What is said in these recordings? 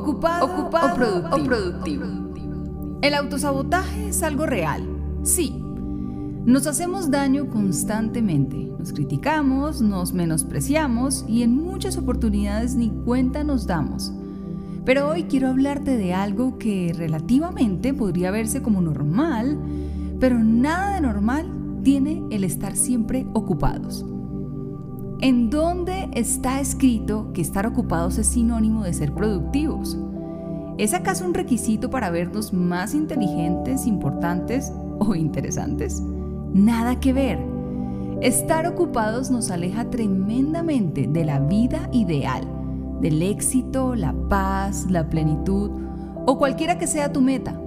Ocupado, o, productivo. El autosabotaje es algo real. Sí. Nos hacemos daño constantemente. Nos criticamos, nos menospreciamos y en muchas oportunidades ni cuenta nos damos. Pero hoy quiero hablarte de algo que relativamente podría verse como normal, pero nada de normal tiene el estar siempre ocupados. ¿En dónde está escrito que estar ocupados es sinónimo de ser productivos? ¿Es acaso un requisito para vernos más inteligentes, importantes o interesantes? Nada que ver. Estar ocupados nos aleja tremendamente de la vida ideal, del éxito, la paz, la plenitud o cualquiera que sea tu meta.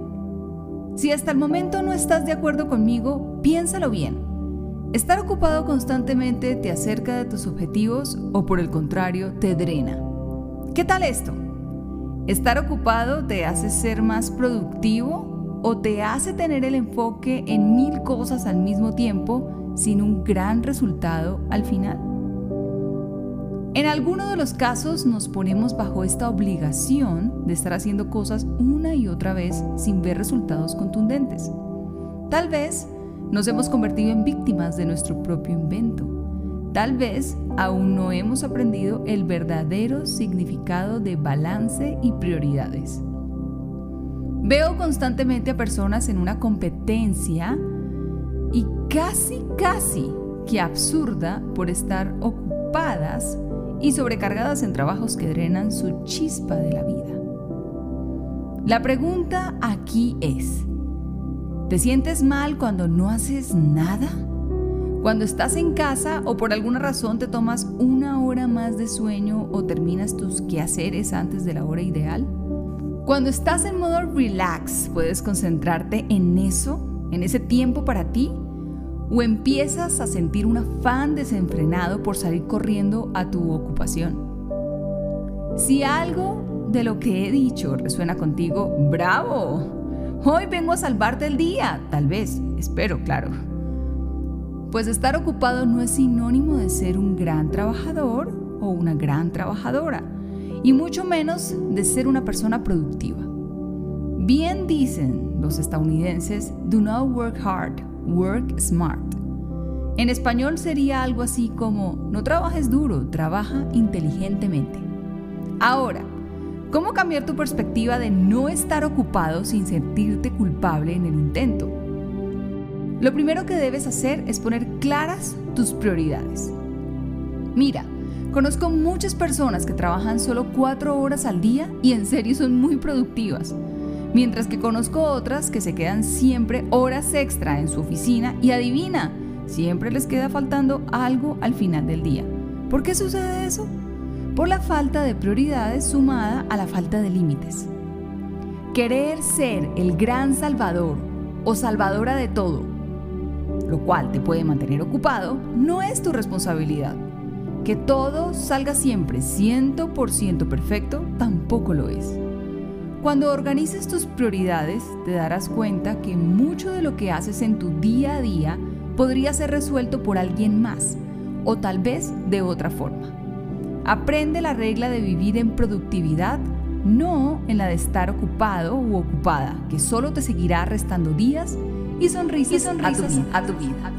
Si hasta el momento no estás de acuerdo conmigo, piénsalo bien. ¿Estar ocupado constantemente te acerca de tus objetivos o por el contrario te drena? ¿Qué tal esto? ¿Estar ocupado te hace ser más productivo o te hace tener el enfoque en mil cosas al mismo tiempo sin un gran resultado al final? En alguno de los casos nos ponemos bajo esta obligación de estar haciendo cosas una y otra vez sin ver resultados contundentes. Tal vez nos hemos convertido en víctimas de nuestro propio invento. Tal vez aún no hemos aprendido el verdadero significado de balance y prioridades. Veo constantemente a personas en una competencia y casi, casi que absurda por estar ocupadas y sobrecargadas en trabajos que drenan su chispa de la vida. La pregunta aquí es, ¿Te sientes mal cuando no haces nada? Cuando estás en casa o por alguna razón te tomas una hora más de sueño o terminas tus quehaceres antes de la hora ideal? Cuando estás en modo relax, ¿puedes concentrarte en eso, en ese tiempo para ti? ¿O empiezas a sentir un afán desenfrenado por salir corriendo a tu ocupación? Si algo de lo que he dicho resuena contigo, ¡bravo! Hoy vengo a salvarte el día, tal vez, espero, claro. Pues estar ocupado no es sinónimo de ser un gran trabajador o una gran trabajadora, y mucho menos de ser una persona productiva. Bien dicen los estadounidenses, do not work hard, work smart. En español sería algo así como, no trabajes duro, trabaja inteligentemente. Ahora, ¿Cómo cambiar tu perspectiva de no estar ocupado sin sentirte culpable en el intento? Lo primero que debes hacer es poner claras tus prioridades. Mira, conozco muchas personas que trabajan solo cuatro horas al día y en serio son muy productivas, mientras que conozco otras que se quedan siempre horas extra en su oficina y adivina, siempre les queda faltando algo al final del día. ¿Por qué sucede eso? Por la falta de prioridades sumada a la falta de límites. Querer ser el gran salvador o salvadora de todo, lo cual te puede mantener ocupado, no es tu responsabilidad. Que todo salga siempre 100% perfecto tampoco lo es. Cuando organices tus prioridades, te darás cuenta que mucho de lo que haces en tu día a día podría ser resuelto por alguien más o tal vez de otra forma. Aprende la regla de vivir en productividad, no en la de estar ocupado u ocupada, que solo te seguirá restando días y sonrisas, a tu vida.